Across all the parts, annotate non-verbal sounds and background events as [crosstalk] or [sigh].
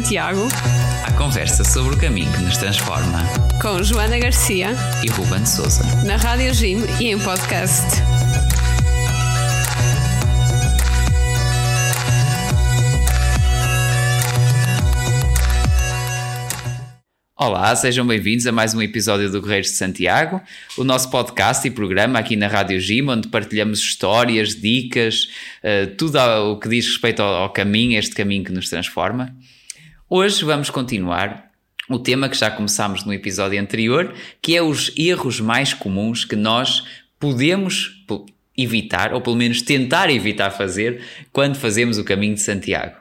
Santiago. A conversa sobre o caminho que nos transforma. Com Joana Garcia e Ruben Souza. Na Rádio Jim e em podcast. Olá, sejam bem-vindos a mais um episódio do Guerreiros de Santiago, o nosso podcast e programa aqui na Rádio Gym, onde partilhamos histórias, dicas, uh, tudo o que diz respeito ao, ao caminho, este caminho que nos transforma. Hoje vamos continuar o tema que já começámos no episódio anterior, que é os erros mais comuns que nós podemos evitar, ou pelo menos tentar evitar fazer, quando fazemos o caminho de Santiago.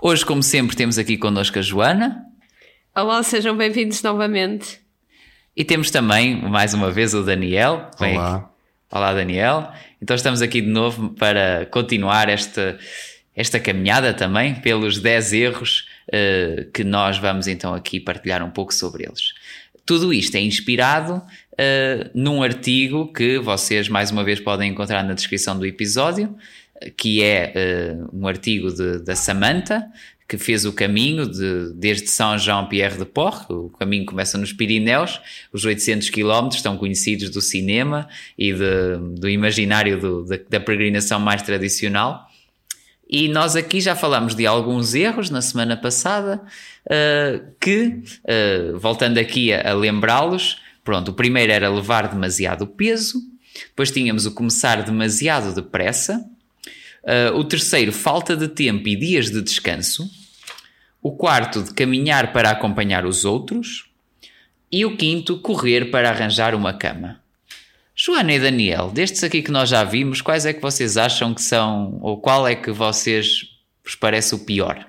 Hoje, como sempre, temos aqui connosco a Joana. Olá, sejam bem-vindos novamente. E temos também, mais uma vez, o Daniel. Olá. Olá, Daniel. Então estamos aqui de novo para continuar esta, esta caminhada também pelos 10 erros uh, que nós vamos então aqui partilhar um pouco sobre eles. Tudo isto é inspirado uh, num artigo que vocês mais uma vez podem encontrar na descrição do episódio, que é uh, um artigo de, da Samantha, que fez o caminho de, desde São Jean-Pierre de Port, o caminho começa nos Pirineus, os 800 km estão conhecidos do cinema e de, do imaginário do, da, da peregrinação mais tradicional. E nós aqui já falamos de alguns erros na semana passada, uh, que, uh, voltando aqui a, a lembrá-los, pronto, o primeiro era levar demasiado peso, depois tínhamos o começar demasiado depressa, Uh, o terceiro, falta de tempo e dias de descanso. O quarto, de caminhar para acompanhar os outros. E o quinto, correr para arranjar uma cama. Joana e Daniel, destes aqui que nós já vimos, quais é que vocês acham que são, ou qual é que vocês vos parece o pior?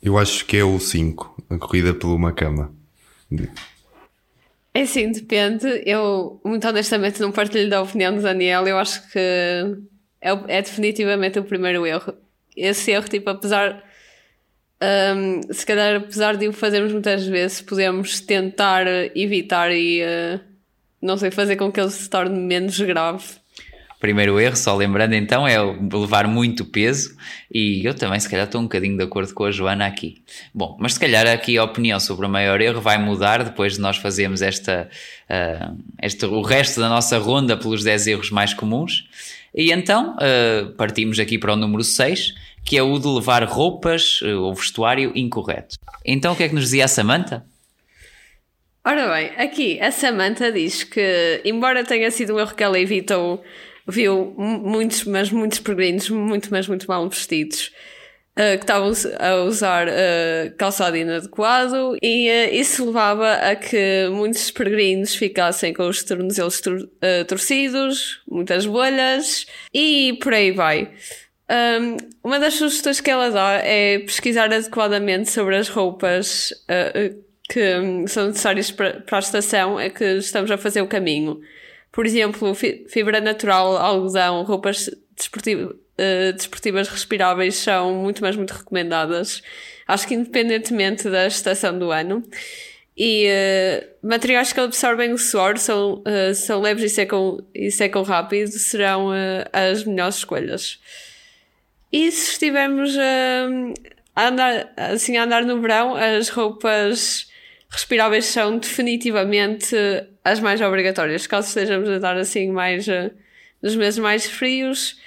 Eu acho que é o 5, a corrida por uma cama. É sim, depende. Eu, muito honestamente, não partilho da opinião do Daniel. Eu acho que é, é definitivamente o primeiro erro. Esse erro, tipo, apesar um, se calhar, apesar de o fazermos muitas vezes, podemos tentar evitar e, uh, não sei, fazer com que ele se torne menos grave. Primeiro erro, só lembrando então, é levar muito peso e eu também se calhar estou um bocadinho de acordo com a Joana aqui. Bom, mas se calhar aqui a opinião sobre o maior erro vai mudar depois de nós fazermos esta, uh, este, o resto da nossa ronda pelos 10 erros mais comuns. E então uh, partimos aqui para o número 6, que é o de levar roupas uh, ou vestuário incorreto. Então o que é que nos dizia a Samantha? Ora bem, aqui a Samantha diz que, embora tenha sido um erro que ela evitou, viu muitos, mas muitos peregrinos muito, mas muito mal vestidos. Uh, que estavam a usar uh, calçado inadequado e uh, isso levava a que muitos peregrinos ficassem com os tornozelos tor torcidos, muitas bolhas e por aí vai. Um, uma das sugestões que ela dá é pesquisar adequadamente sobre as roupas que são necessárias para, a estação é que estamos a fazer o caminho. Por exemplo, fibra natural, algodão, roupas desportivas uh, desportivas respiráveis são muito, mas muito recomendadas. Acho que independentemente da estação do ano. E uh, materiais que absorvem o suor são, uh, são leves e secam, e secam rápido, serão as melhores escolhas. E se estivermos a andar, assim, a andar no verão, as roupas respiráveis são definitivamente as mais obrigatórias. Caso estejamos a andar assim mais nos meses mais frios,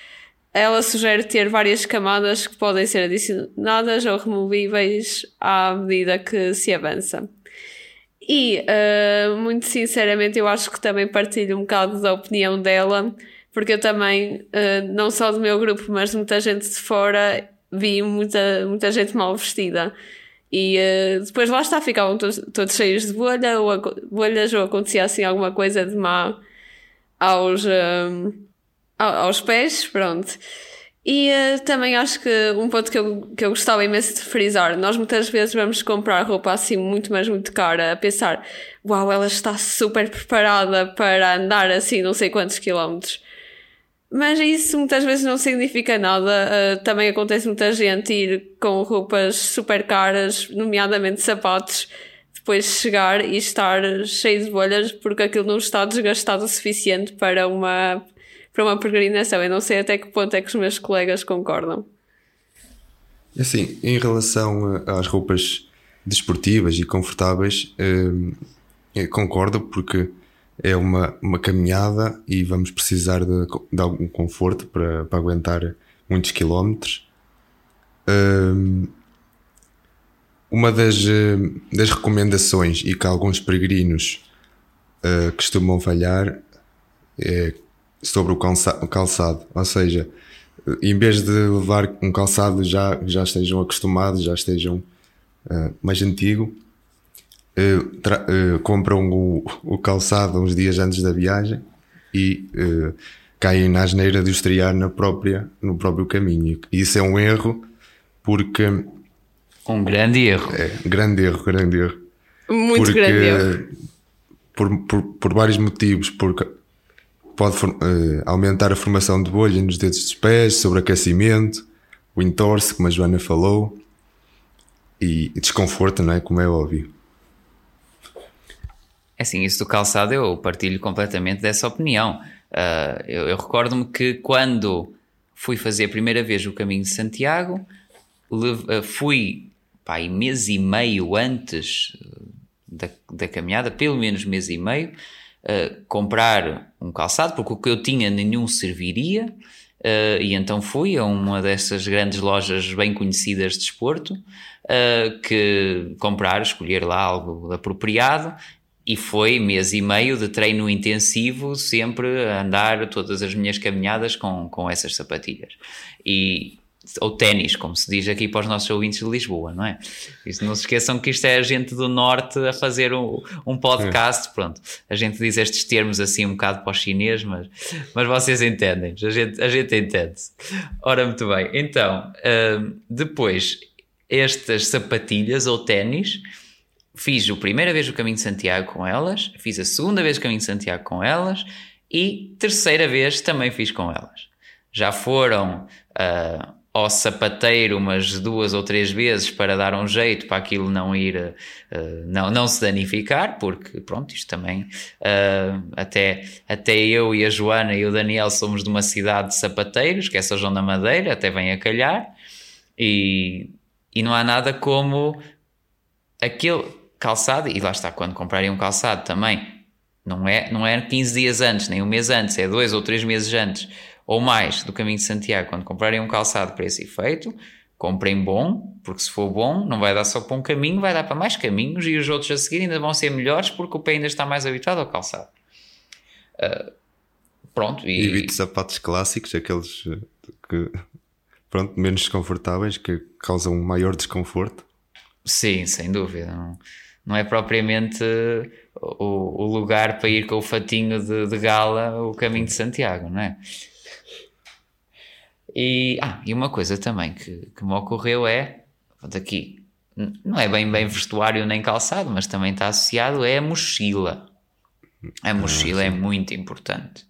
ela sugere ter várias camadas que podem ser adicionadas ou removíveis à medida que se avança. E, uh, muito sinceramente, eu acho que também partilho um bocado da opinião dela, porque eu também, uh, não só do meu grupo, mas muita gente de fora, vi muita, muita gente mal vestida. E uh, depois lá está, ficavam todos, todos cheios de bolha, ou, bolhas, ou acontecia assim alguma coisa de má aos aos pés, pronto. E uh, também acho que um ponto que eu, que eu gostava imenso de frisar, nós muitas vezes vamos comprar roupa assim muito, mas muito cara, a pensar, uau, ela está super preparada para andar assim não sei quantos quilómetros. Mas isso muitas vezes não significa nada. Uh, também acontece muita gente ir com roupas super caras, nomeadamente sapatos, depois chegar e estar cheio de bolhas porque aquilo não está desgastado o suficiente para uma para uma peregrinação. Eu não sei até que ponto é que os meus colegas concordam. Assim, em relação às roupas desportivas e confortáveis, eh, concordo porque é uma, uma caminhada e vamos precisar de, de algum conforto para, para aguentar muitos quilómetros. Um, uma das, das recomendações e que alguns peregrinos uh, costumam falhar é sobre o calçado, ou seja, em vez de levar um calçado já já estejam acostumados, já estejam uh, mais antigo, uh, uh, compram o, o, calçado uns dias antes da viagem e caem na asneira de os triar na própria, no próprio caminho. E isso é um erro porque. Um grande erro. É, grande erro, grande erro. Muito porque, grande erro. Por, por, por vários motivos, porque pode uh, aumentar a formação de bolha nos dedos dos pés, sobreaquecimento, o entorce, como a Joana falou, e, e desconforto, não é? Como é óbvio. É assim, isso do calçado eu partilho completamente dessa opinião. Uh, eu, eu recordo-me que quando fui fazer a primeira vez o caminho de Santiago, uh, fui pá, mês e meio antes da, da caminhada, pelo menos mês e meio, uh, comprar um calçado, porque o que eu tinha nenhum serviria. Uh, e então fui a uma dessas grandes lojas bem conhecidas de desporto uh, que comprar, escolher lá algo apropriado e foi mês e meio de treino intensivo, sempre a andar todas as minhas caminhadas com, com essas sapatilhas. E, ou ténis, como se diz aqui para os nossos ouvintes de Lisboa, não é? Isso, não se esqueçam que isto é a gente do Norte a fazer um, um podcast, pronto. A gente diz estes termos assim um bocado para o chinês, mas, mas vocês entendem, a gente, a gente entende-se. Ora, muito bem, então, uh, depois, estas sapatilhas ou ténis fiz a primeira vez o caminho de Santiago com elas, fiz a segunda vez o caminho de Santiago com elas e terceira vez também fiz com elas. Já foram uh, ao sapateiro umas duas ou três vezes para dar um jeito para aquilo não ir, uh, não, não se danificar, porque pronto, isto também, uh, até, até eu e a Joana e o Daniel somos de uma cidade de sapateiros, que é São João da Madeira, até vem a calhar, e, e não há nada como aquele calçado, e lá está, quando comprarem um calçado também, não é, não é 15 dias antes, nem um mês antes, é dois ou três meses antes, ou mais, do caminho de Santiago, quando comprarem um calçado para esse efeito, comprem bom, porque se for bom, não vai dar só para um caminho, vai dar para mais caminhos e os outros a seguir ainda vão ser melhores porque o pé ainda está mais habituado ao calçado. Uh, pronto. E... Evite sapatos clássicos, aqueles que, pronto, menos desconfortáveis, que causam maior desconforto. Sim, sem dúvida. Não não é propriamente o, o lugar para ir com o fatinho de, de, gala o caminho de Santiago, não é? E, ah, e uma coisa também que, que me ocorreu é, daqui, não é bem bem vestuário nem calçado, mas também está associado, é a mochila. A mochila ah, é muito importante.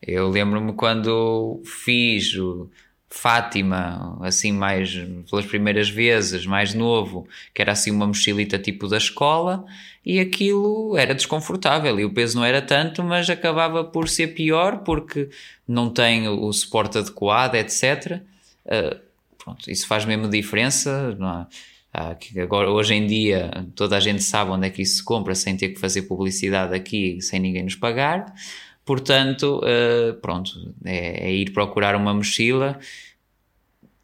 Eu lembro-me quando fiz o, Fátima, assim mais pelas primeiras vezes, mais novo, que era assim uma mochilita tipo da escola, e aquilo era desconfortável e o peso não era tanto, mas acabava por ser pior porque não tem o suporte adequado, etc. Uh, pronto, isso faz mesmo diferença. É? agora, hoje em dia, toda a gente sabe onde é que isso se compra sem ter que fazer publicidade aqui, sem ninguém nos pagar. Portanto, uh, pronto, é, é, ir procurar uma mochila,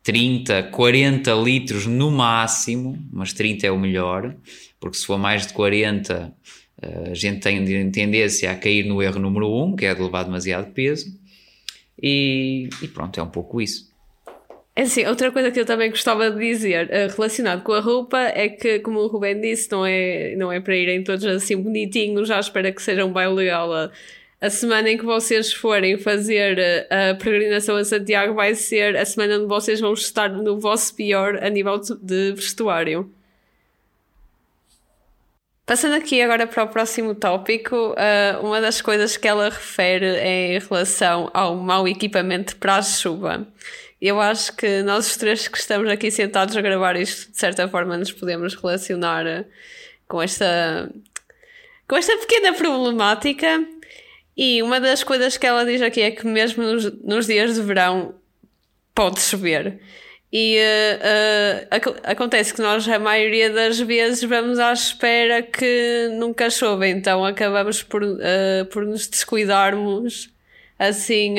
30, 40 litros no máximo, mas 30 é o melhor, porque se for mais de 40, uh, eh, a gente tem tendência a cair no erro número 1, que é de levar demasiado peso, e, e pronto, é um pouco isso. É assim, outra coisa que eu também gostava de dizer uh, relacionado com a roupa é que, como o Rubén disse, não é, não é para irem todos assim bonitinhos, já espera que seja um baile legal a semana em que vocês forem fazer eh, a peregrinação a Santiago vai ser a semana onde vocês vão estar no vosso pior a nível de vestuário. Passando aqui agora para o próximo tópico, eh, uma das coisas que ela refere é em relação ao mau equipamento para a chuva. Eu acho que nós os três que estamos aqui sentados a gravar isto, de certa forma, nos podemos relacionar eh, com esta, com esta pequena problemática. E uma das coisas que ela diz aqui é que mesmo nos, nos dias de verão pode chover. E uh, uh, acontece que nós, a maioria das vezes, vamos à espera que nunca chova, então acabamos por, uh, por nos descuidarmos assim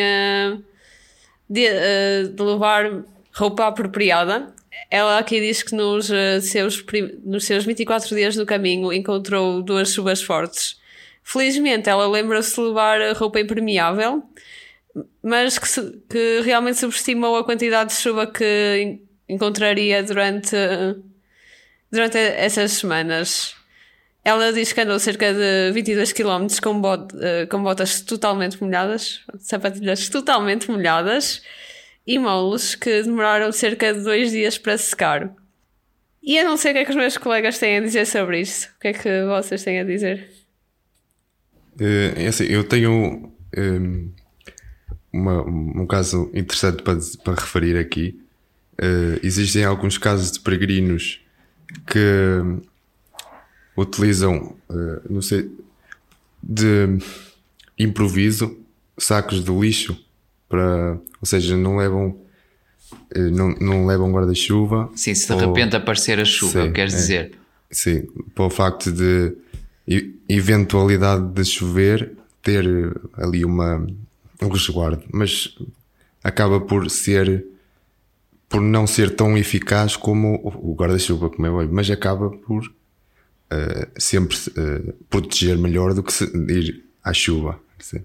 de, de, levar roupa apropriada. Ela aqui diz que nos seus, nos seus 24 dias do caminho encontrou duas chuvas fortes. Felizmente, ela lembra-se de levar roupa impermeável mas que, que realmente subestimou a quantidade de chuva que encontraria durante, durante essas semanas. Ela diz que andou cerca de 22 km com, bot, com botas totalmente molhadas, sapatilhas totalmente molhadas e molos que demoraram cerca de dois dias para secar. E eu não sei o que é que os meus colegas têm a dizer sobre isto. O que é que vocês têm a dizer? É assim, eu tenho. Um uma, um caso interessante para, para referir aqui. Uh, existem alguns casos de peregrinos que utilizam, uh, não sei, de improviso sacos de lixo para, ou seja, não levam uh, não, não levam guarda-chuva. Sim, se de ou, repente aparecer a chuva, sim, queres é, dizer? Sim, para o facto de eventualidade de chover ter ali uma um resguardo, mas acaba por ser por não ser tão eficaz como o guarda-chuva, como é óbvio, mas acaba por uh, sempre uh, proteger melhor do que ir à chuva. Sim.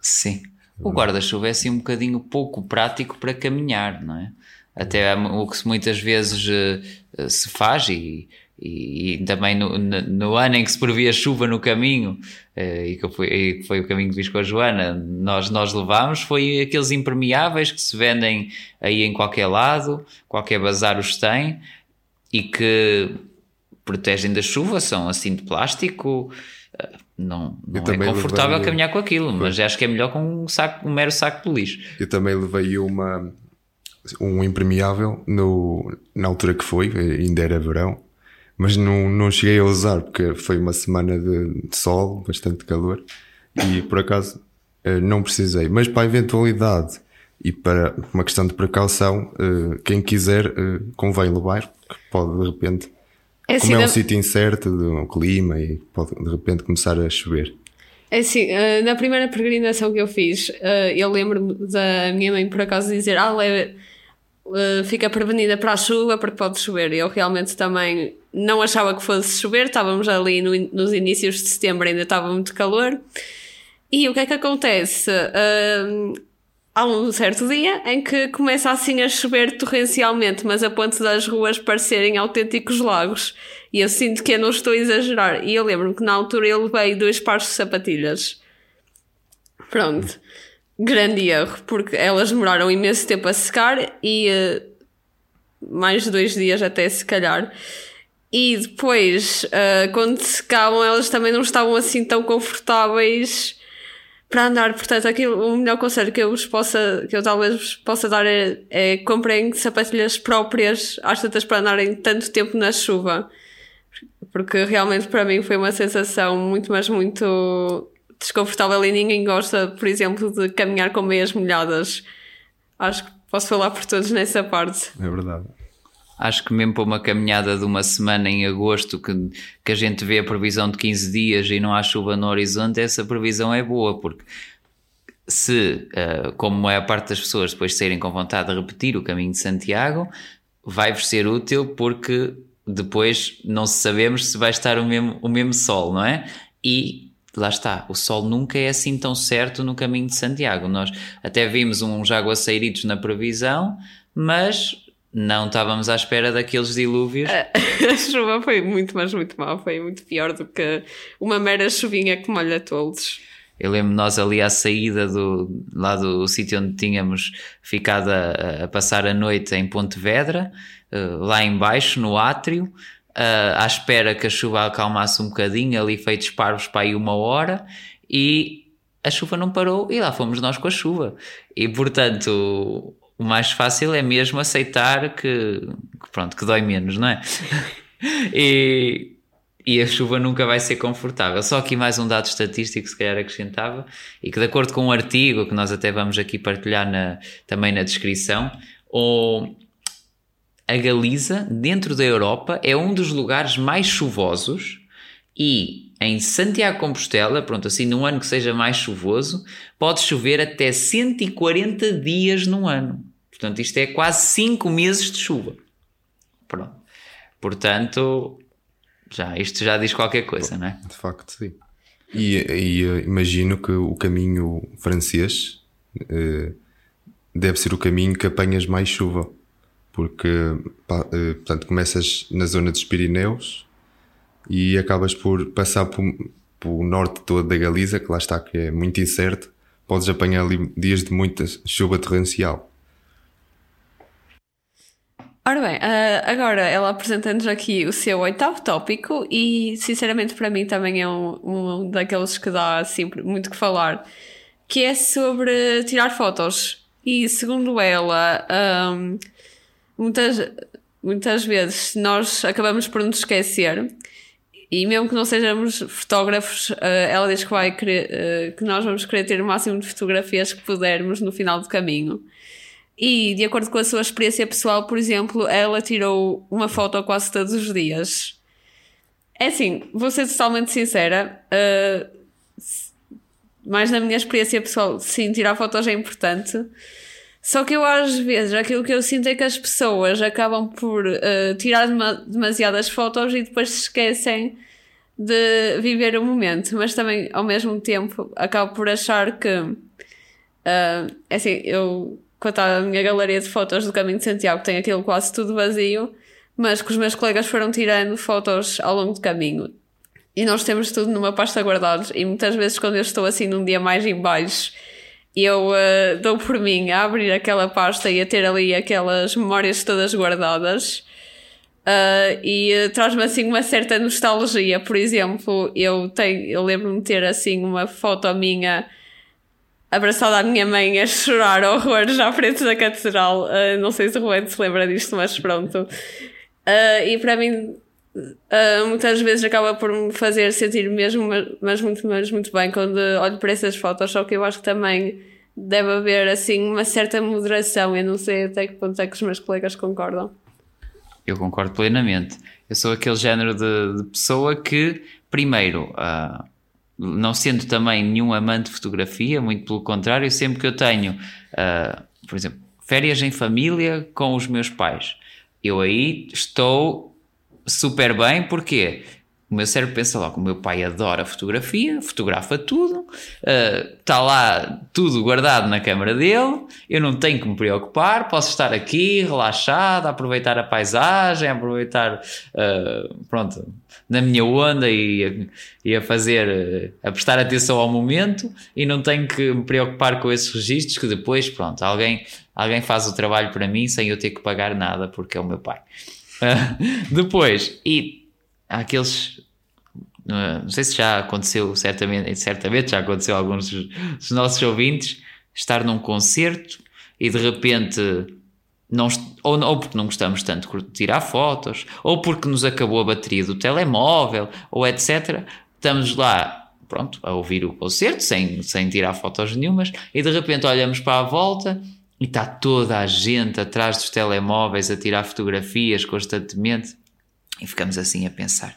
Sim. O guarda-chuva é assim um bocadinho pouco prático para caminhar, não é? Até o que muitas vezes uh, se faz e e, e também no, no, no, ano em que se previa chuva no caminho, eh, e que foi, e foi o caminho que fiz com a Joana, nós, nós levámos, foi aqueles impermeáveis que se vendem aí em qualquer lado, qualquer bazar os tem, e que protegem da chuva, são assim de plástico, eh, não, não é confortável levei... caminhar com aquilo, mas acho que é melhor com um, saco, um mero saco de lixo. Eu também levei uma, um impermeável no, na altura que foi, ainda era verão, mas não, não cheguei a usar porque foi uma semana de, de sol, bastante calor e por acaso eh, não precisei. Mas para a eventualidade e para uma questão de precaução, eh, quem quiser eh, convém levar, porque pode de repente, é assim, como é um sítio incerto do clima e pode de repente começar a chover. É assim, na primeira peregrinação que eu fiz, eu lembro-me da minha mãe por acaso dizer: Ah, leva fica prevenida para a chuva porque pode chover. Eu realmente também não achava que fosse chover, estávamos ali no, nos inícios de setembro, ainda estava muito calor. E o que é que acontece? Uh, há um certo dia em que começa assim a chover torrencialmente, mas a ponto das ruas parecerem autênticos lagos. E eu sinto que eu não estou a exagerar. E eu lembro-me que na altura eu levei dois pares de sapatilhas. Pronto grande erro, porque elas demoraram imenso tempo a secar e uh, mais dois dias até se calhar. E depois, uh, quando secavam, elas também não estavam assim tão confortáveis para andar. Portanto, aquilo, o melhor conselho que eu vos possa, que eu talvez vos possa dar é, é comprem sapatilhas próprias às tantas para andarem tanto tempo na chuva. Porque realmente para mim foi uma sensação muito, mas muito desconfortável e ninguém gosta, por exemplo, de caminhar com meias molhadas. Acho que posso falar por todos nessa parte. É verdade. Acho que mesmo para uma caminhada de uma semana em agosto, que, que a gente vê a previsão de 15 dias e não há chuva no horizonte, essa previsão é boa, porque se, uh, como a parte das pessoas depois saírem com vontade de repetir o caminho de Santiago, vai-vos ser útil porque depois não sabemos se vai estar o mesmo, o mesmo sol, não é? E lá está, o sol nunca é assim tão certo no caminho de Santiago. Nós até vimos uns aguaceiritos na previsão, mas não estávamos à espera daqueles dilúvios. [laughs] A, chuva foi muito, mas muito mal. Foi muito pior do que uma mera chuvinha que molha todos. Eu lembro nós ali à saída do, lá do sítio onde tínhamos ficado a, a passar a noite em Pontevedra, uh, lá embaixo no átrio, uh, à espera que a chuva acalmasse um bocadinho, ali feitos parvos para aí uma hora, e a chuva não parou e lá fomos nós com a chuva. E portanto, o mais fácil é mesmo aceitar que, que pronto, que dói menos, não é? [laughs] e, e a chuva nunca vai ser confortável. Só aqui mais um dado estatístico, se calhar acrescentava, e que de acordo com um artigo que nós até vamos aqui partilhar na, também na descrição, o, a Galiza, dentro da Europa, é um dos lugares mais chuvosos e em Santiago Compostela, pronto, assim num ano que seja mais chuvoso, pode chover até 140 dias num ano. Portanto, isto é quase 5 meses de chuva. Pronto. Portanto, já, isto já diz qualquer coisa, não é? De facto, sim. E, e uh, imagino que o caminho francês uh, deve ser o caminho que apanhas mais chuva, porque uh, portanto, começas na zona dos Pirineus e acabas por passar pelo norte todo da Galiza, que lá está, que é muito incerto. Podes apanhar ali dias de muita chuva torrencial. Ora bem, uh, agora ela apresenta-nos aqui o seu oitavo tópico e sinceramente para mim também é um, um daqueles que dá assim, muito que falar, que é sobre tirar fotos. E segundo ela, um, muitas, muitas vezes nós acabamos por nos esquecer e mesmo que não sejamos fotógrafos, uh, ela diz que vai querer, uh, que nós vamos querer ter o máximo de fotografias que pudermos no final do caminho. E, de acordo com a sua experiência pessoal, por exemplo, ela tirou uma foto quase todos os dias. É assim, vou ser totalmente sincera, uh, mais na minha experiência pessoal, sim, tirar fotos é importante. Só que eu às vezes aquilo que eu sinto é que as pessoas acabam por uh, tirar demasiadas fotos e depois se esquecem de viver o momento, mas também ao mesmo tempo acabo por achar que uh, assim, eu contar a minha galeria de fotos do Caminho de Santiago, tem aquilo quase tudo vazio, mas que os meus colegas foram tirando fotos ao longo do caminho. E nós temos tudo numa pasta guardados, e muitas vezes quando eu estou assim num dia mais em baixo, eu uh, dou por mim a abrir aquela pasta e a ter ali aquelas memórias todas guardadas. Uh, e uh, traz-me assim uma certa nostalgia. Por exemplo, eu tenho, eu lembro-me de ter assim uma foto minha abraçada à minha mãe a chorar horrores à frente da catedral. Uh, não sei se o Ruben se lembra disto, mas pronto. Uh, e para mim, uh, muitas vezes acaba por me fazer sentir mesmo, mas muito, mas muito bem quando olho para essas fotos. Só que eu acho que também deve haver assim uma certa moderação. Eu não sei até que ponto é que os meus colegas concordam. Eu concordo plenamente. Eu sou aquele género de, de pessoa que, primeiro, uh, não sendo também nenhum amante de fotografia, muito pelo contrário, sempre que eu tenho, uh, por exemplo, férias em família com os meus pais, eu aí estou super bem, porque o meu cérebro pensa logo, o meu pai adora fotografia, fotografa tudo, está uh, lá tudo guardado na câmara dele, eu não tenho que me preocupar, posso estar aqui relaxado, aproveitar a paisagem, aproveitar, uh, pronto, na minha onda e e a fazer, a prestar atenção ao momento e não tenho que me preocupar com esses registros que depois, pronto, alguém, alguém faz o trabalho para mim sem eu ter que pagar nada porque é o meu pai. [laughs] Depois, e há aqueles. Uh, não sei se já aconteceu, certamente, certamente já aconteceu a alguns dos nossos ouvintes, estar num concerto e de repente não, ou, ou, porque não gostamos tanto de tirar fotos, ou porque nos acabou a bateria do telemóvel, ou etc. Estamos lá, pronto, a ouvir o concerto sem, sem tirar fotos nenhumas, e de repente olhamos para a volta e está toda a gente atrás dos telemóveis a tirar fotografias constantemente. E ficamos assim a pensar: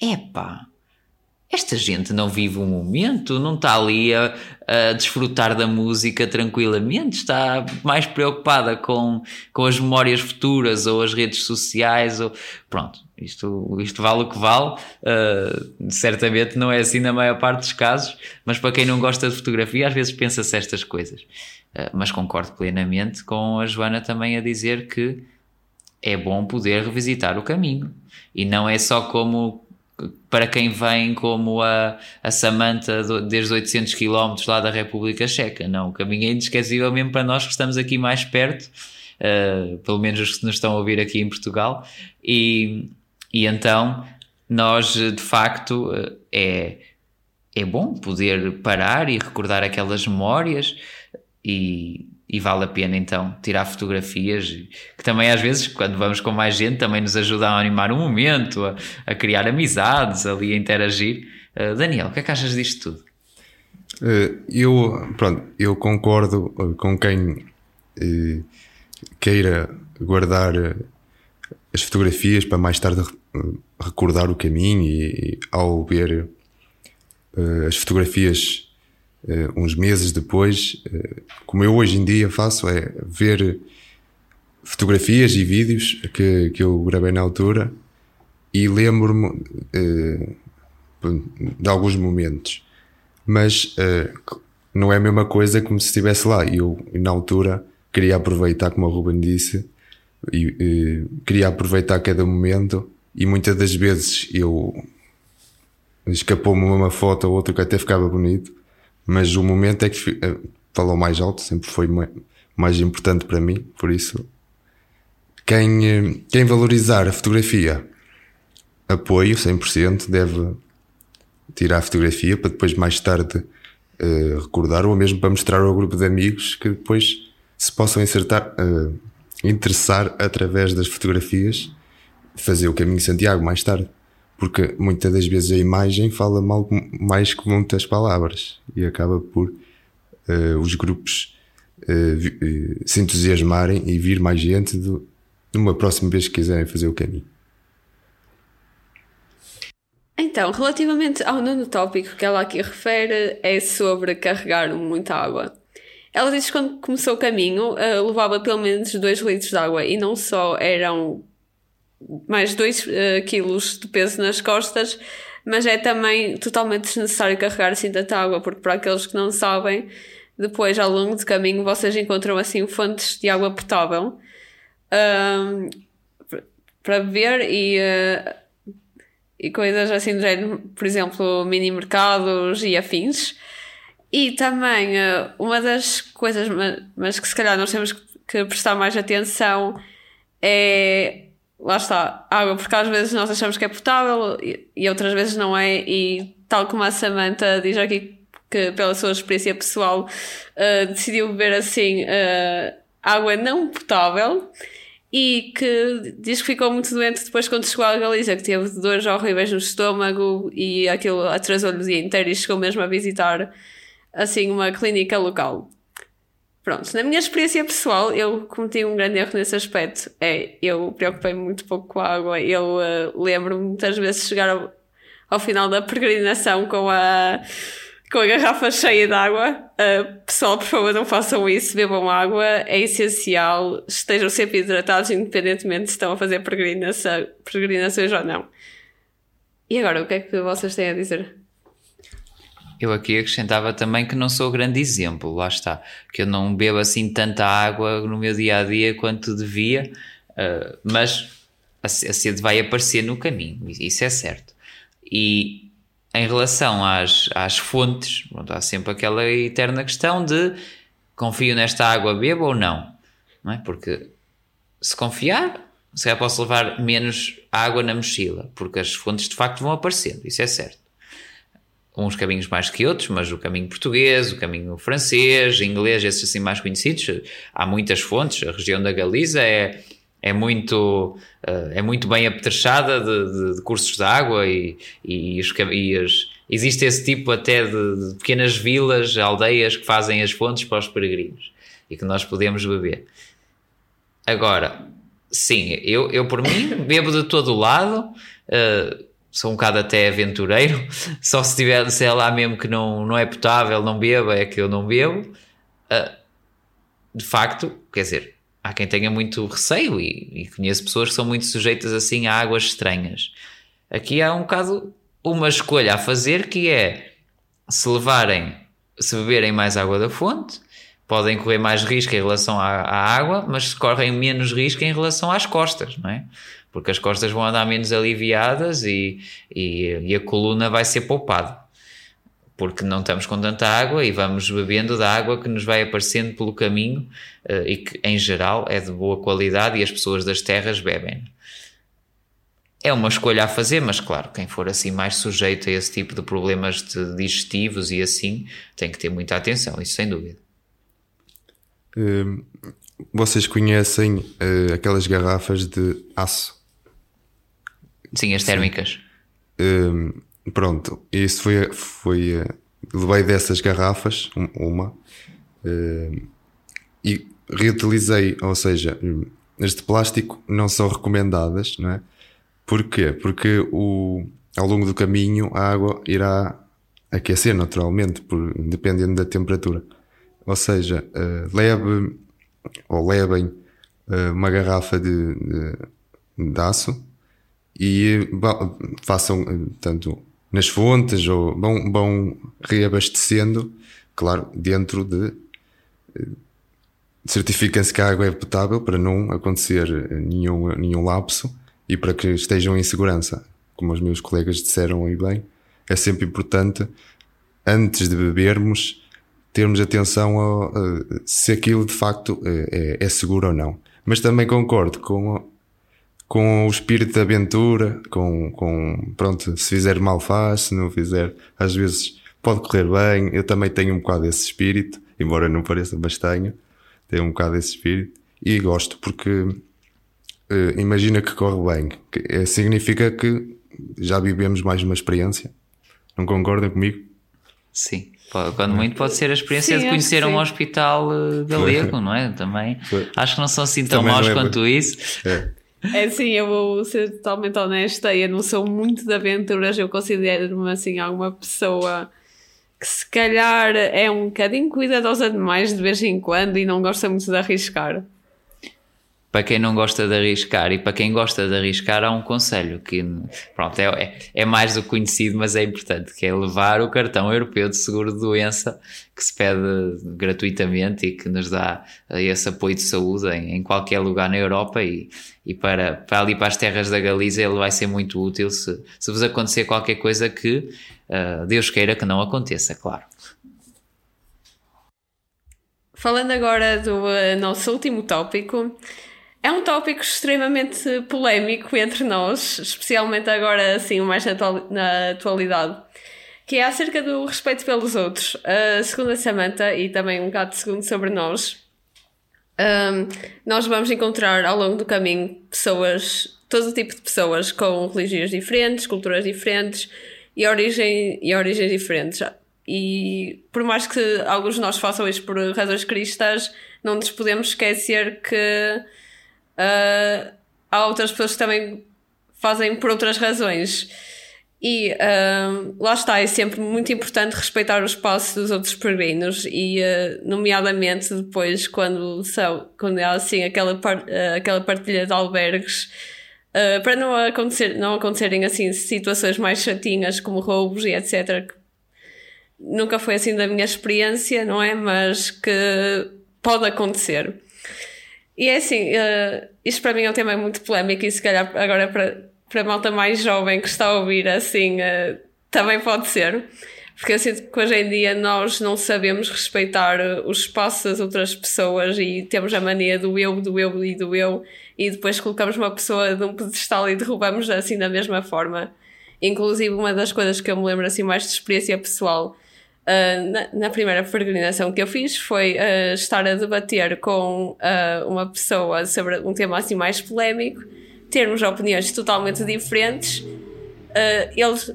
epá, esta gente não vive o um momento, não está ali a, a, desfrutar da música tranquilamente, está mais preocupada com, com as memórias futuras ou as redes sociais. Ou... Pronto, isto, isto vale o que vale. Uh, certamente não é assim na maior parte dos casos, mas para quem não gosta de fotografia, às vezes pensa-se estas coisas. Uh, mas concordo plenamente com a Joana também a dizer que é bom poder revisitar o caminho. E não é só como para quem vem como a, a Samanta desde 800 km lá da República Checa. Não, o caminho é inesquecível mesmo para nós que estamos aqui mais perto, uh, pelo menos os que nos estão a ouvir aqui em Portugal. E, e então, nós de facto é, é bom poder parar e recordar aquelas memórias e, e vale a pena então tirar fotografias que também às vezes quando vamos com mais gente também nos ajudam a animar um momento, a, a criar amizades, ali a interagir. Uh, Daniel, o que é que achas disto tudo? Uh, eu, pronto, eu concordo com quem queira guardar as fotografias para mais tarde recordar o caminho e, e ao ver as fotografias uh, uns meses depois, uh, como eu hoje em dia faço, é ver fotografias e vídeos que, que eu gravei na altura e lembro-me de alguns momentos, mas não é a mesma coisa como se estivesse lá. Eu, na altura, queria aproveitar, como o Ruben disse, e queria aproveitar cada momento e muitas das vezes eu escapou-me uma foto ou outra que até ficava bonito, mas o momento é que eh, falou mais alto, sempre foi mais importante para mim, por isso quem, eh, quem valorizar a fotografia apoio 100% deve tirar a fotografia para depois mais tarde uh, recordar ou mesmo para mostrar ao grupo de amigos que depois se possam insertar, uh, interessar através das fotografias fazer o caminho Santiago mais tarde. Porque muitas das vezes a imagem fala mal, mais que muitas palavras e acaba por uh, os grupos uh, se entusiasmarem e vir mais gente do, numa próxima vez que quiserem fazer o caminho. Então, relativamente ao nono tópico que ela aqui refere, é sobre carregar muita água. Ela diz que quando começou o caminho levava pelo menos 2 litros de água e não só eram mais 2 uh, quilos de peso nas costas, mas é também totalmente desnecessário carregar assim tanta água, porque para aqueles que não sabem, depois ao longo do caminho vocês encontram assim fontes de água potável para beber e, uh, e coisas assim do género, por exemplo, mini mercados e afins. E também uh, uma das coisas, mas que se calhar nós temos que prestar mais atenção é lá está, água, porque às vezes nós achamos que é potável e, e outras vezes não é, e tal como a Samantha diz aqui que pela sua experiência pessoal uh, decidiu beber assim uh, água não potável e que diz que ficou muito doente depois quando chegou à Galiza, que teve dores horríveis no estômago e aquilo atrasou-lhe o dia inteiro e chegou mesmo a visitar assim uma clínica local. Pronto, na minha experiência pessoal, eu cometi um grande erro nesse aspecto. É, eu preocupei-me muito pouco com a água. Eu uh, lembro-me muitas vezes chegar ao, ao, final da peregrinação com a, com a garrafa cheia de água. Uh, pessoal, por favor, não façam isso, bebam água, é essencial. Estejam sempre hidratados, independentemente se estão a fazer peregrinação, peregrinações ou não. E agora, o que é que vocês têm a dizer? Eu aqui acrescentava também que não sou grande exemplo, lá está, que eu não bebo assim tanta água no meu dia a dia quanto devia, uh, mas a sede vai aparecer no caminho, isso é certo. E em relação às, às fontes, há sempre aquela eterna questão de confio nesta água, bebo ou não, não é? Porque se confiar, se calhar posso levar menos água na mochila, porque as fontes de facto vão aparecendo, isso é certo uns caminhos mais que outros, mas o caminho português, o caminho francês, inglês, esses assim mais conhecidos, há muitas fontes. A região da Galiza é, é, muito, eh, é muito bem apetrechada de, de, de cursos de água e, e, os, e as, existe esse tipo até de, de, pequenas vilas, aldeias que fazem as fontes para os peregrinos e que nós podemos beber. Agora, sim, eu, eu por mim bebo de todo lado. Uh, sou um bocado até aventureiro, [laughs] só se tiver, se é lá mesmo que não, não é potável, não beba, é que eu não bebo. Uh, de facto, quer dizer, há quem tenha muito receio e, e, conheço pessoas que são muito sujeitas assim a águas estranhas. Aqui há um bocado uma escolha a fazer que é se levarem, se beberem mais água da fonte, podem correr mais risco em relação à, à água, mas correm menos risco em relação às costas, não é? Porque as costas vão andar menos aliviadas e, e, e, a coluna vai ser poupada, porque não estamos com tanta água e vamos bebendo da água que nos vai aparecendo pelo caminho uh, e que, em geral, é de boa qualidade e as pessoas das terras bebem. É uma escolha a fazer, mas claro, quem for assim mais sujeito a esse tipo de problemas de digestivos e assim, tem que ter muita atenção, isso sem dúvida. Hum, vocês conhecem uh, aquelas garrafas de aço Sim, as térmicas. Um, pronto, isso foi. foi uh, levei dessas garrafas, uma, uh, e reutilizei, ou seja, as de plástico não são recomendadas, não é? Porquê? Porque o, ao longo do caminho a água irá aquecer naturalmente, por, dependendo da temperatura. Ou seja, uh, leve ou levem uh, uma garrafa de, de, de aço e façam tanto nas fontes ou vão, vão reabastecendo, claro, dentro de certificam-se que a água é potável para não acontecer nenhum, nenhum lapso e para que estejam em segurança. Como os meus colegas disseram aí bem, é sempre importante, antes de bebermos, termos atenção se aquilo de facto é, é, seguro ou não. Mas também concordo com, com o espírito de aventura, com, com, pronto, se fizer mal faz, se não fizer, às vezes pode correr bem. Eu também tenho um bocado esse espírito, embora não pareça bastante tenho um bocado esse espírito e gosto porque uh, imagina que corre bem, que, é, significa que já vivemos mais uma experiência. Não concordam comigo? Sim. Quando muito pode ser a experiência sim, de conhecer um hospital uh, galego, não é? Também acho que não são assim tão Também maus é quanto isso. É. É sim, eu vou ser totalmente honesta, eu não sou muito de aventuras, eu considero-me assim alguma pessoa que se calhar é um bocadinho cuidadosa demais de vez em quando e não gosta muito de arriscar. Para quem não gosta de arriscar e para quem gosta de arriscar, há um conselho que pronto, é, é, é mais do conhecido, mas é importante, que é levar o cartão europeu de seguro de doença que se pede gratuitamente e que nos dá esse apoio de saúde em, em qualquer lugar na Europa e, e para, para ali para as terras da Galiza ele vai ser muito útil se, se vos acontecer qualquer coisa que uh, Deus queira que não aconteça, claro. Falando agora do uh, nosso último tópico, é um tópico extremamente polémico entre nós, especialmente agora assim mais na, atualidade, que é acerca do respeito pelos outros. Uh, segundo a Samantha, e também um bocado segundo sobre nós, um, nós vamos encontrar ao longo do caminho pessoas, todo o tipo de pessoas com religiões diferentes, culturas diferentes e, origem, e origens diferentes. E por mais que alguns de nós façam isto por razões cristãs, não nos podemos esquecer que uh, há outras pessoas que também fazem por outras razões. E uh, lá está, é sempre muito importante respeitar o espaço dos outros peregrinos e, uh, nomeadamente, depois, quando, são, quando há assim aquela, par, uh, aquela partilha de albergues, para não, acontecer, não acontecerem assim situações mais chatinhas como roubos e etc. Que nunca foi assim da minha experiência, não é? Mas que pode acontecer. E é assim, isto para mim é um tema muito polémico e se calhar agora para para a malta mais jovem que está a ouvir assim, uh, também pode ser. Porque eu sinto que hoje em dia nós não sabemos respeitar eh, os espaços das outras pessoas e temos a mania do eu, do eu e do eu, e depois colocamos uma pessoa de um pedestal e derrubamos assim da mesma forma. Inclusive, uma das coisas que eu me lembro assim mais de experiência pessoal uh, na, na, primeira peregrinação que eu fiz foi uh, estar a debater com uh, uma pessoa sobre um tema assim mais polémico termos opiniões totalmente diferentes, eles,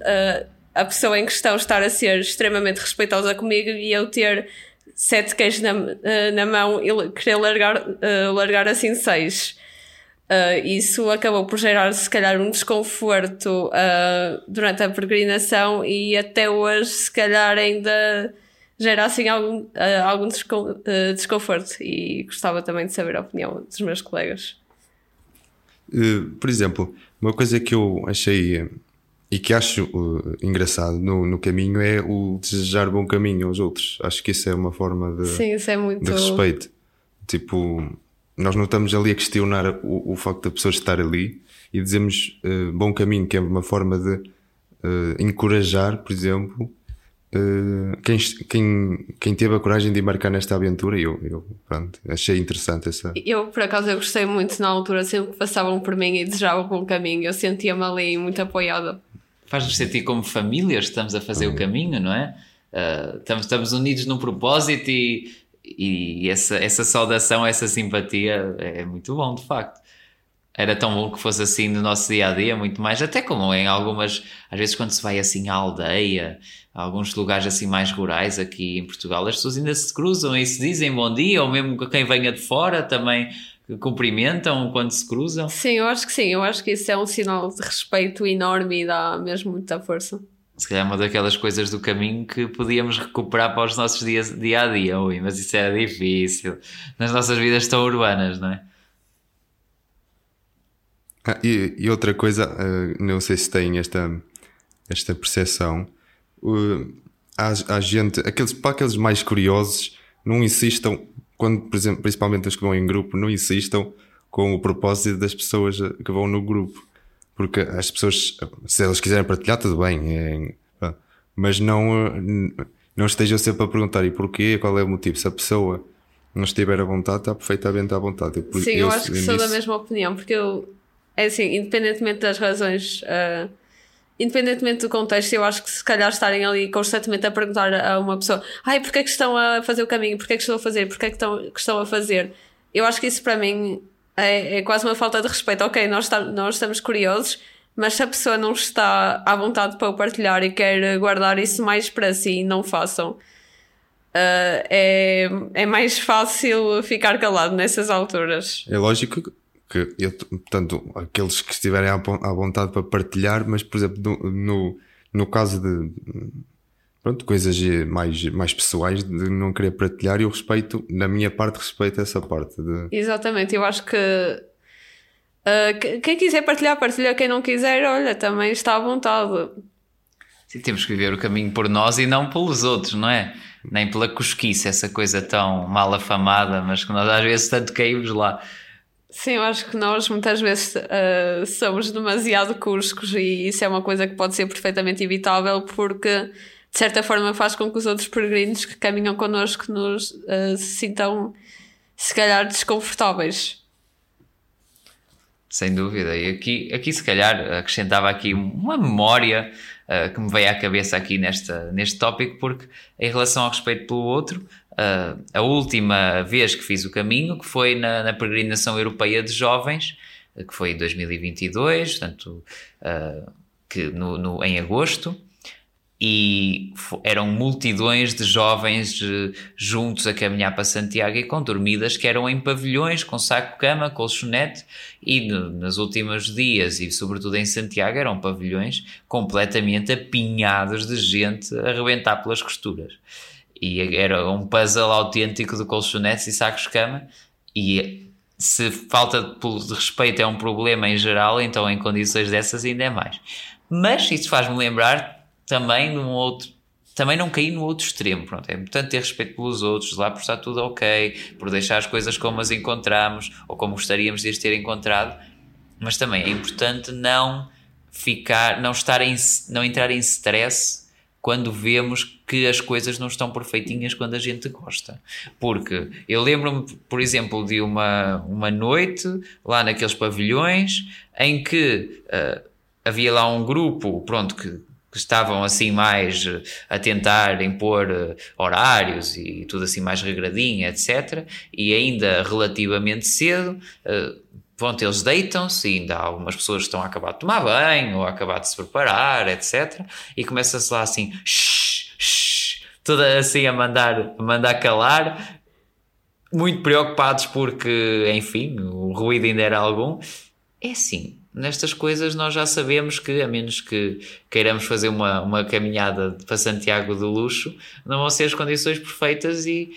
a pessoa em questão estar a ser extremamente respeitosa comigo e eu ter sete queijos na, na mão e querer largar, largar assim seis. Isso acabou por gerar, se calhar, um desconforto durante a peregrinação e até hoje, se calhar, ainda gera assim algum, algum desconforto. E gostava também de saber a opinião dos meus colegas. Eh, por exemplo, uma coisa que eu achei eh, e que acho uh, engraçado no, no caminho é o desejar bom caminho aos outros. Acho que isso é uma forma de, Sim, isso é muito... de respeito. Tipo, nós não estamos ali a questionar o, o facto da pessoa estar ali e dizemos uh, bom caminho, que é uma forma de uh, encorajar, por exemplo, Uh, quem, quem, quem teve a coragem de embarcar nesta aventura, eu, eu pronto, achei interessante essa. Eu, por acaso, eu gostei muito na altura, sempre que passavam por mim e desejavam bom caminho, eu sentia-me ali muito apoiada. Faz-nos sentir como famílias, estamos a fazer uhum. o caminho, não é? Uh, estamos, estamos unidos num propósito e, e essa, essa saudação, essa simpatia é muito bom, de facto era tão bom que fosse assim no nosso dia a dia, muito mais, até como em algumas, às vezes quando se vai assim à aldeia, a alguns lugares assim mais rurais aqui em Portugal, as pessoas ainda se cruzam e se dizem bom dia, ou mesmo quem venha de fora também cumprimentam quando se cruzam? Sim, eu acho que sim. Eu acho que isso é um sinal de respeito enorme e dá mesmo muita força. Se calhar é uma daquelas coisas do caminho que podíamos recuperar para os nossos dias, dia a dia, ui, mas isso era difícil nas nossas vidas tão urbanas, não é? Ah, e, e, outra coisa, uh, não sei se tem esta, esta percepção, uh, há gente, aqueles, para aqueles mais curiosos, não insistam, quando, por exemplo, principalmente os que vão em grupo, não insistam com o propósito das pessoas que vão no grupo. Porque as pessoas, se elas quiserem partilhar, tudo bem, é, mas não, não estejam sempre a perguntar e porquê, qual é o motivo. Se a pessoa não estiver à vontade, está perfeitamente à vontade. Eu, Sim, eu, eu acho que sou da mesma opinião, porque eu é assim, independentemente das razões, uh, independentemente do contexto, eu acho que se calhar estarem ali constantemente a perguntar a uma pessoa: ai, porquê é que estão a fazer o caminho? Porquê é que estão a fazer? Porquê é que estão, que estão a fazer? Eu acho que isso para mim é, é quase uma falta de respeito. Ok, nós, nós estamos curiosos, mas se a pessoa não está à vontade para o partilhar e quer guardar isso mais para si, não façam. Uh, é, é mais fácil ficar calado nessas alturas. É lógico que eu, portanto, aqueles que estiverem à, vontade para partilhar, mas por exemplo, no, no, no caso de pronto, coisas mais, mais pessoais de não querer partilhar, eu respeito, na minha parte, respeito essa parte. De... Exatamente, eu acho que uh, quem quiser partilhar, partilha, quem não quiser, olha, também está à vontade. Sim, temos que viver o caminho por nós e não pelos outros, não é? Nem pela cosquice, essa coisa tão mal afamada, mas que nós às vezes tanto caímos lá. Sim, eu acho que nós muitas vezes uh, somos demasiado cuscos e isso é uma coisa que pode ser perfeitamente evitável porque de certa forma faz com que os outros peregrinos que caminham connosco nos uh, se sintam se calhar desconfortáveis. Sem dúvida. E aqui, aqui se calhar acrescentava aqui uma memória uh, que me veio à cabeça aqui nesta, neste tópico, porque em relação ao respeito pelo outro, uh, a última vez que fiz o caminho, que foi na, na peregrinação europeia de jovens, que foi em 2022, portanto, que no, no, em agosto, e eram multidões de jovens uh, juntos a caminhar para Santiago e com dormidas que eram em pavilhões, com saco-cama, colchonete, e no, nos últimos dias, e sobretudo em Santiago, eram pavilhões completamente apinhados de gente a arrebentar pelas costuras. E era um puzzle autêntico de colchonetes e sacos de cama. E se falta de respeito é um problema em geral, então em condições dessas ainda é mais. Mas isso faz-me lembrar também de um outro também não cair no outro extremo. Pronto, é importante ter respeito pelos outros, lá por estar tudo ok, por deixar as coisas como as encontramos ou como gostaríamos de as ter encontrado, mas também é importante não ficar, não estar em, não entrar em stress quando vemos que as coisas não estão perfeitinhas quando a gente gosta. Porque eu lembro-me, por exemplo, de uma, uma noite lá naqueles pavilhões em que uh, havia lá um grupo, pronto, que, que estavam assim mais uh, a tentar impor uh, horários e tudo assim mais regradinho, etc. E ainda relativamente cedo pronto, eles deitam-se, ainda há algumas pessoas que estão a acabar de tomar banho ou a acabar de se preparar, etc. E começa-se lá assim, shh, shh, toda assim a mandar, a mandar calar, muito preocupados porque, enfim, o ruído ainda era algum. É assim, nestas coisas nós já sabemos que, a menos que queiramos fazer uma, uma caminhada para Santiago do Luxo, não vão ser as condições perfeitas e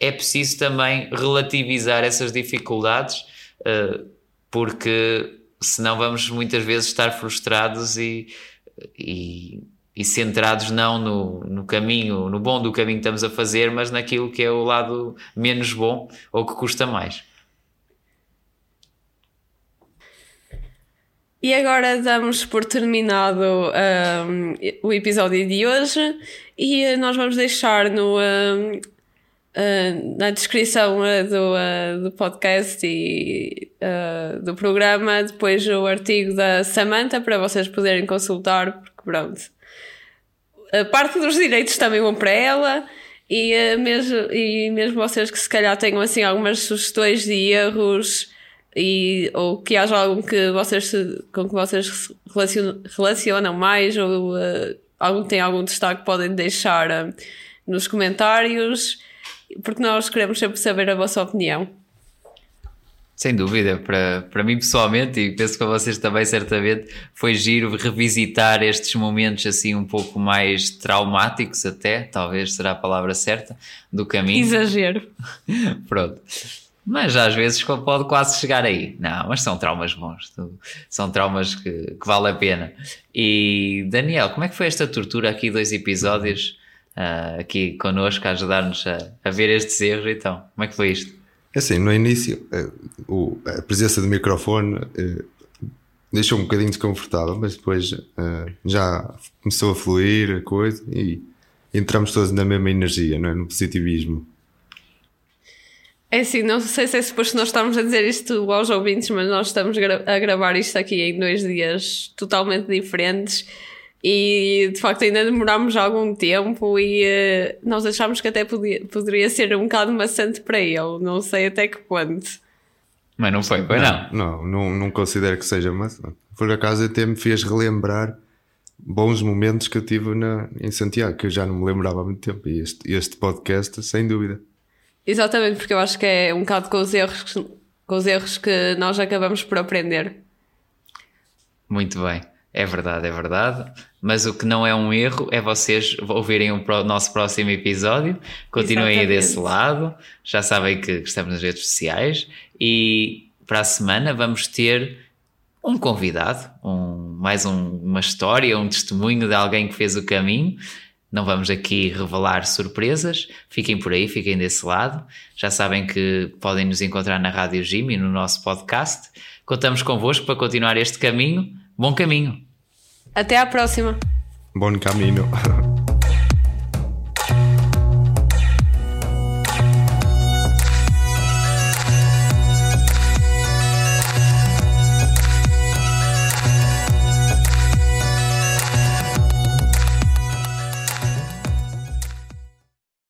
é preciso também relativizar essas dificuldades uh, porque senão vamos muitas vezes estar frustrados e, e, e centrados não no, no caminho, no bom do caminho que estamos a fazer, mas naquilo que é o lado menos bom ou que custa mais. E agora damos por terminado um, o episódio de hoje e nós vamos deixar no, um, uh, na descrição uh, do, uh, do podcast e do programa, depois o artigo da Samantha para vocês poderem consultar, porque pronto. A parte dos direitos também vão para ela e, mesmo, e mesmo vocês que se calhar tenham assim algumas sugestões de erros e, ou que haja algum que vocês com que vocês relacionam, relacionam mais ou uh, algum tem algum destaque podem deixar uh, nos comentários porque nós queremos sempre saber a vossa opinião. Sem dúvida, para, para mim pessoalmente e penso que para vocês também certamente foi giro revisitar estes momentos assim um pouco mais traumáticos até, talvez será a palavra certa, do caminho. Exagero. [laughs] Pronto. Mas às vezes pode quase chegar aí. Não, mas são traumas bons. São traumas que, que vale a pena. E Daniel, como é que foi esta tortura aqui, dois episódios, uh, aqui connosco, a ajudar-nos a, a ver estes erros então? Como é que foi isto? É assim, no início, eh, a presença do microfone eh, deixou um bocadinho desconfortável, mas depois eh, já começou a fluir a coisa e entramos todos na mesma energia, não é? no positivismo. É assim, não sei se é suposto nós estamos a dizer isto aos ouvintes, mas nós estamos a gravar isto aqui em dois dias totalmente diferentes e de facto ainda demorámos algum tempo e uh, nós achámos que até podia, poderia ser um bocado maçante para ele, não sei até que ponto. Mas não foi, foi não. Não, não, não considero que seja maçante. Por acaso até me fez relembrar bons momentos que eu tive na, em Santiago, que eu já não me lembrava há muito tempo. E este, este podcast, sem dúvida. Exatamente, porque eu acho que é um bocado com os erros, com os erros que nós acabamos por aprender. Muito bem. É verdade, é verdade. Mas o que não é um erro é vocês ouvirem o nosso próximo episódio. Continuem aí desse lado. Já sabem que estamos nas redes sociais. E para a semana vamos ter um convidado, um, mais um, uma história, um testemunho de alguém que fez o caminho. Não vamos aqui revelar surpresas, fiquem por aí, fiquem desse lado. Já sabem que podem nos encontrar na Rádio Jimmy, no nosso podcast. Contamos convosco para continuar este caminho. Bom caminho! Até à próxima. Bom caminho. [laughs]